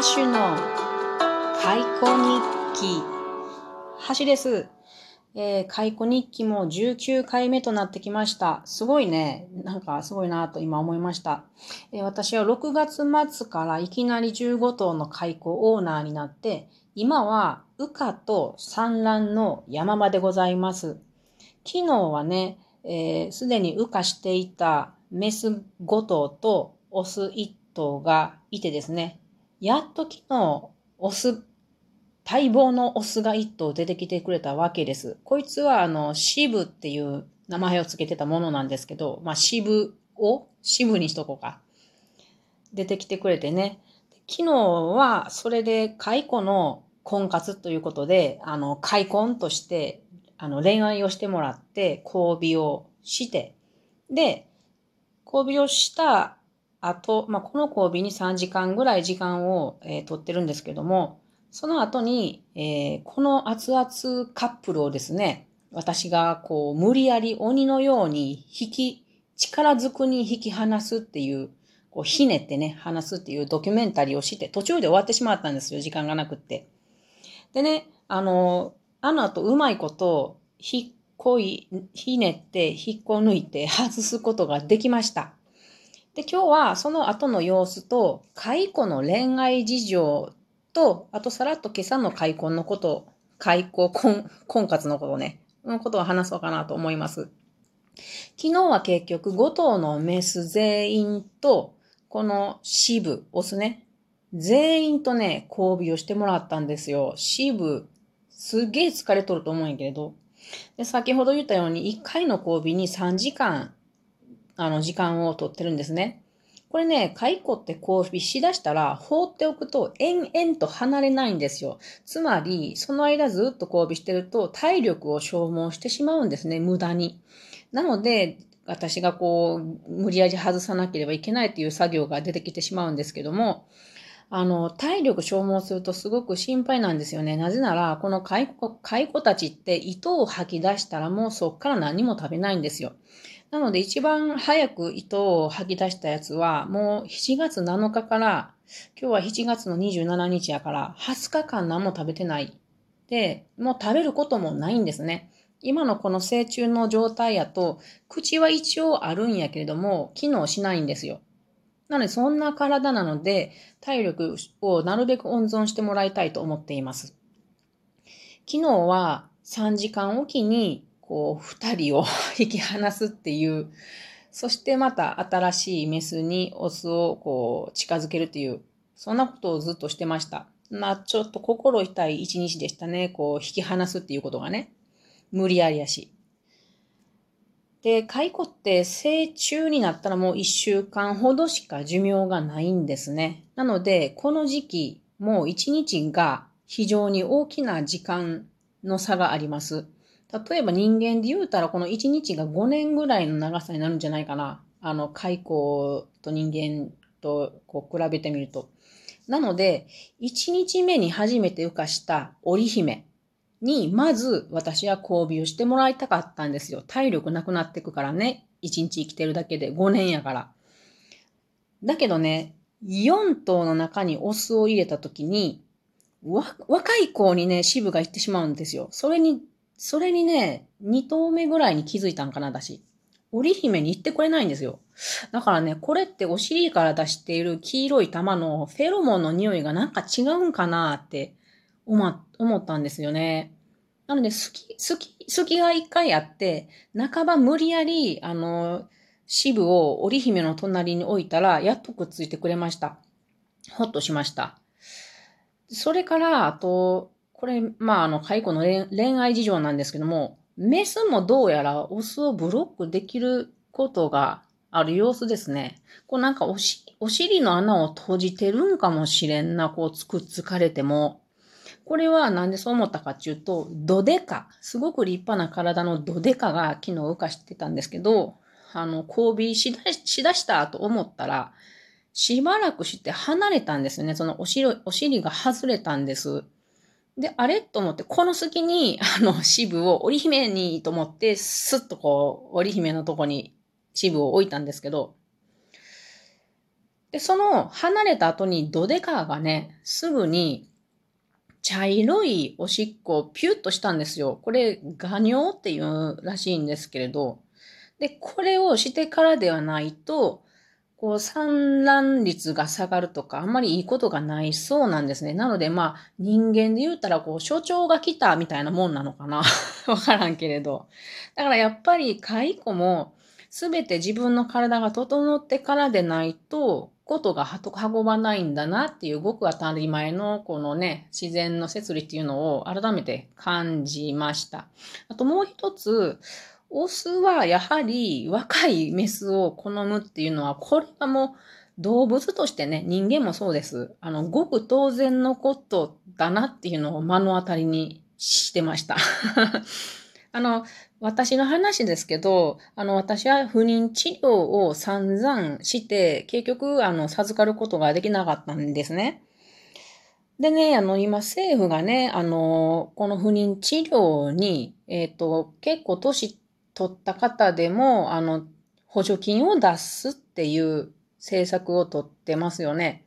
ハッシュの解雇日記。ハシです。えー、解雇日記も19回目となってきました。すごいね。なんかすごいなと今思いました。えー、私は6月末からいきなり15頭の解雇オーナーになって、今は羽化と産卵の山場でございます。昨日はね、す、えー、で、に羽化していたメス5頭とオス1頭がいてですね、やっと昨日、オス、待望のオスが1頭出てきてくれたわけです。こいつは、あの、シブっていう名前を付けてたものなんですけど、まあ、シブをシブにしとこうか。出てきてくれてね。昨日は、それで、解雇の婚活ということで、あの、開婚として、あの、恋愛をしてもらって、交尾をして、で、交尾をした後、まあ、この交尾に3時間ぐらい時間を、えー、取ってるんですけども、その後に、えー、この熱々カップルをですね、私がこう無理やり鬼のように引き、力ずくに引き離すっていう、こうひねってね、離すっていうドキュメンタリーをして、途中で終わってしまったんですよ、時間がなくって。でね、あの、あの後うまいこと、引っこい、ひねって、引っこ抜いて外すことができました。で、今日はその後の様子と、解雇の恋愛事情と、あとさらっと今朝の開墾のこと、開雇婚、婚活のことね、のことを話そうかなと思います。昨日は結局5頭のメス全員と、この支部、オスね、全員とね、交尾をしてもらったんですよ。支部、すっげえ疲れとると思うんやけれど。で先ほど言ったように、1回の交尾に3時間あの、時間をとってるんですね。これね、蚕って交尾しだしたら放っておくと延々と離れないんですよ。つまり、その間ずっと交尾してると体力を消耗してしまうんですね、無駄に。なので、私がこう、無理やり外さなければいけないっていう作業が出てきてしまうんですけども、あの、体力消耗するとすごく心配なんですよね。なぜなら、この蚕たちって糸を吐き出したらもうそっから何も食べないんですよ。なので一番早く糸を吐き出したやつは、もう7月7日から、今日は7月の27日やから、20日間何も食べてない。で、もう食べることもないんですね。今のこの成虫の状態やと、口は一応あるんやけれども、機能しないんですよ。なので、そんな体なので、体力をなるべく温存してもらいたいと思っています。昨日は3時間おきにこう、二人を 引き離すっていう、そしてまた新しいメスにオスをこう、近づけるっていう、そんなことをずっとしてました。まあ、ちょっと心痛い一日でしたね。こう、引き離すっていうことがね。無理やりやし。で、蚕って成虫になったらもう一週間ほどしか寿命がないんですね。なので、この時期、もう一日が非常に大きな時間の差があります。例えば人間で言うたらこの1日が5年ぐらいの長さになるんじゃないかな。あの、蚕と人間とこう比べてみると。なので、1日目に初めて浮かした織姫に、まず私は交尾をしてもらいたかったんですよ。体力なくなってくからね。1日生きてるだけで5年やから。だけどね、4頭の中にオスを入れた時に、若い子にね、支部が行ってしまうんですよ。それにそれにね、二頭目ぐらいに気づいたんかな、私。織姫に行ってくれないんですよ。だからね、これってお尻から出している黄色い玉のフェロモンの匂いがなんか違うんかなって思ったんですよね。なので、好き、好き、好きが一回あって、半ば無理やり、あの、支部を織姫の隣に置いたら、やっとくっついてくれました。ほっとしました。それから、あと、これ、まあ、あの、蚕の恋愛事情なんですけども、メスもどうやらオスをブロックできることがある様子ですね。こうなんかおし、お尻の穴を閉じてるんかもしれんな、こうつくっつかれても。これはなんでそう思ったかっていうと、ドデカ、すごく立派な体のドデカが昨日浮かしてたんですけど、あの、交尾しだしだしたと思ったら、しばらくして離れたんですよね。そのお尻、お尻が外れたんです。で、あれ？と思って、この隙に、あの、支部を織姫にと思って、スッとこう、織姫のとこに支部を置いたんですけど、で、その離れた後にドデカがね、すぐに茶色いおしっこをピュッとしたんですよ。これ、ガ尿っていうらしいんですけれど。で、これをしてからではないと、こう産卵率が下がるとか、あんまりいいことがないそうなんですね。なので、まあ、人間で言うたら、こう、所長が来たみたいなもんなのかな わからんけれど。だからやっぱり、蚕も、すべて自分の体が整ってからでないと、ことが運ばないんだなっていうごく当たり前のこのね、自然の摂理っていうのを改めて感じました。あともう一つ、オスはやはり若いメスを好むっていうのは、これはもう動物としてね、人間もそうです。あの、ごく当然のことだなっていうのを目の当たりにしてました。あの、私の話ですけど、あの、私は不妊治療を散々して、結局、あの、授かることができなかったんですね。でね、あの、今政府がね、あの、この不妊治療に、えっ、ー、と、結構年取った方でも、あの、補助金を出すっていう政策をとってますよね。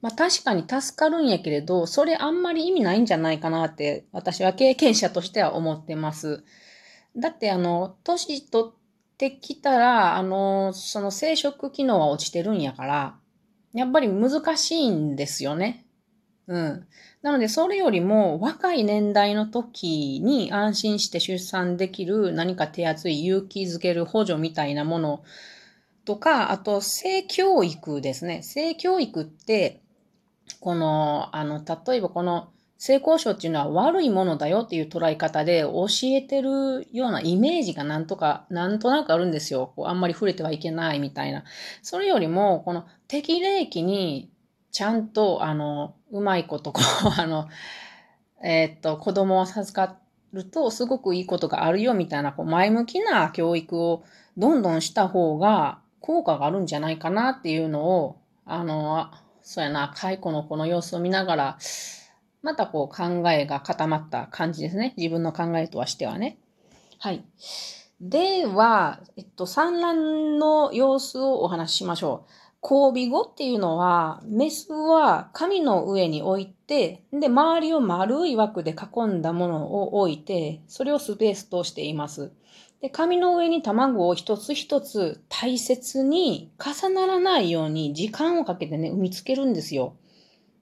まあ確かに助かるんやけれど、それあんまり意味ないんじゃないかなって私は経験者としては思ってます。だってあの、年取ってきたら、あの、その生殖機能は落ちてるんやから、やっぱり難しいんですよね。うん。なので、それよりも若い年代の時に安心して出産できる何か手厚い勇気づける補助みたいなものとか、あと、性教育ですね。性教育って、この、あの、例えばこの、性交渉っていうのは悪いものだよっていう捉え方で教えてるようなイメージがなんとか、なんとなくあるんですよ。こうあんまり触れてはいけないみたいな。それよりも、この適齢期にちゃんと、あの、うまいことこう、あの、えー、っと、子供を授かるとすごくいいことがあるよみたいな、こう前向きな教育をどんどんした方が効果があるんじゃないかなっていうのを、あの、そうやな、蚕のこの様子を見ながら、またこう考えが固まった感じですね。自分の考えとはしてはね。はい。では、えっと、産卵の様子をお話ししましょう。交尾後っていうのは、メスは紙の上に置いて、で、周りを丸い枠で囲んだものを置いて、それをスペースとしています。で、紙の上に卵を一つ一つ大切に重ならないように時間をかけてね、産みつけるんですよ。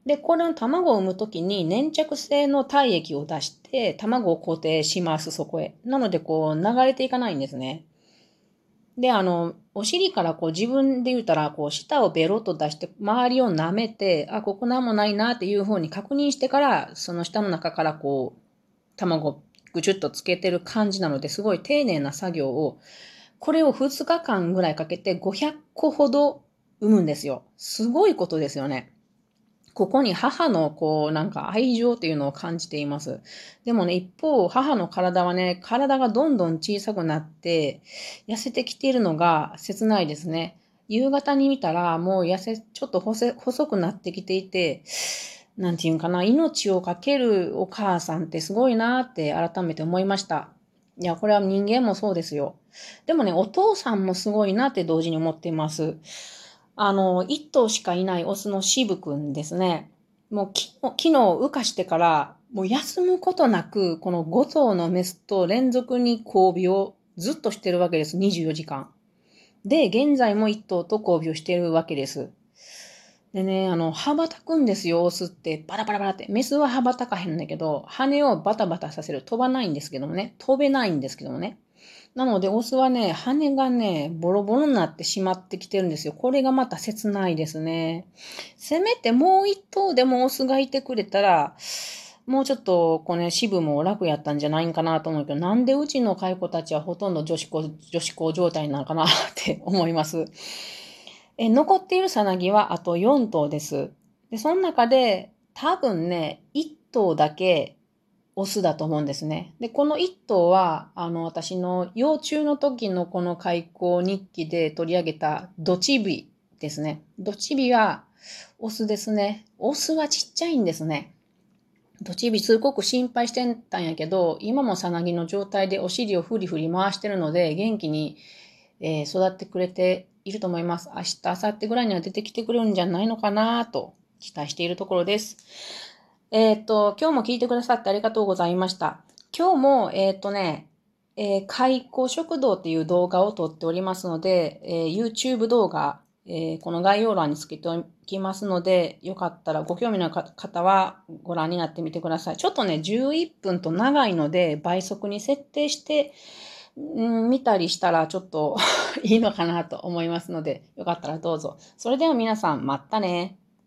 で、これの卵を産むときに粘着性の体液を出して、卵を固定します、そこへ。なので、こう、流れていかないんですね。で、あの、お尻からこう自分で言うたら、こう、舌をベロッと出して、周りを舐めて、あ、ここなんもないなっていうふうに確認してから、その舌の中からこう、卵ぐちゅっとつけてる感じなので、すごい丁寧な作業を、これを2日間ぐらいかけて500個ほど産むんですよ。すごいことですよね。ここに母のこうなんか愛情っていうのを感じています。でもね、一方、母の体はね、体がどんどん小さくなって痩せてきているのが切ないですね。夕方に見たらもう痩せ、ちょっと細くなってきていて、なんていうんかな、命をかけるお母さんってすごいなって改めて思いました。いや、これは人間もそうですよ。でもね、お父さんもすごいなって同時に思っています。あの、一頭しかいないオスのシブくんですね。もう昨日羽化してから、もう休むことなく、この5頭のメスと連続に交尾をずっとしてるわけです。24時間。で、現在も1頭と交尾をしてるわけです。でね、あの、羽ばたくんですよ、オスって。バラバラバラって。メスは羽ばたかへんだけど、羽をバタバタさせる。飛ばないんですけどもね。飛べないんですけどもね。なので、オスはね、羽がね、ボロボロになってしまってきてるんですよ。これがまた切ないですね。せめてもう一頭でもオスがいてくれたら、もうちょっと、これ、ね、支部も楽やったんじゃないんかなと思うけど、なんでうちの蚕たちはほとんど女子校、女子校状態なのかな って思います。え、残っているさなぎはあと4頭です。で、その中で、多分ね、1頭だけオスだと思うんですね。で、この一頭は、あの、私の幼虫の時のこの開口日記で取り上げたドチビですね。ドチビはオスですね。オスはちっちゃいんですね。ドチビすごく心配してたんやけど、今もさなぎの状態でお尻をフリフリ回してるので、元気に、えー、育ってくれていると思います。明日、明後日ぐらいには出てきてくれるんじゃないのかなと期待しているところです。えっ、と、今日も聞いてくださってありがとうございました。今日も、えっ、とね、えー、開口食堂っていう動画を撮っておりますので、えー、YouTube 動画、えー、この概要欄につけておきますので、よかったらご興味の方はご覧になってみてください。ちょっとね、11分と長いので、倍速に設定して、ん見たりしたらちょっと いいのかなと思いますので、よかったらどうぞ。それでは皆さん、またね。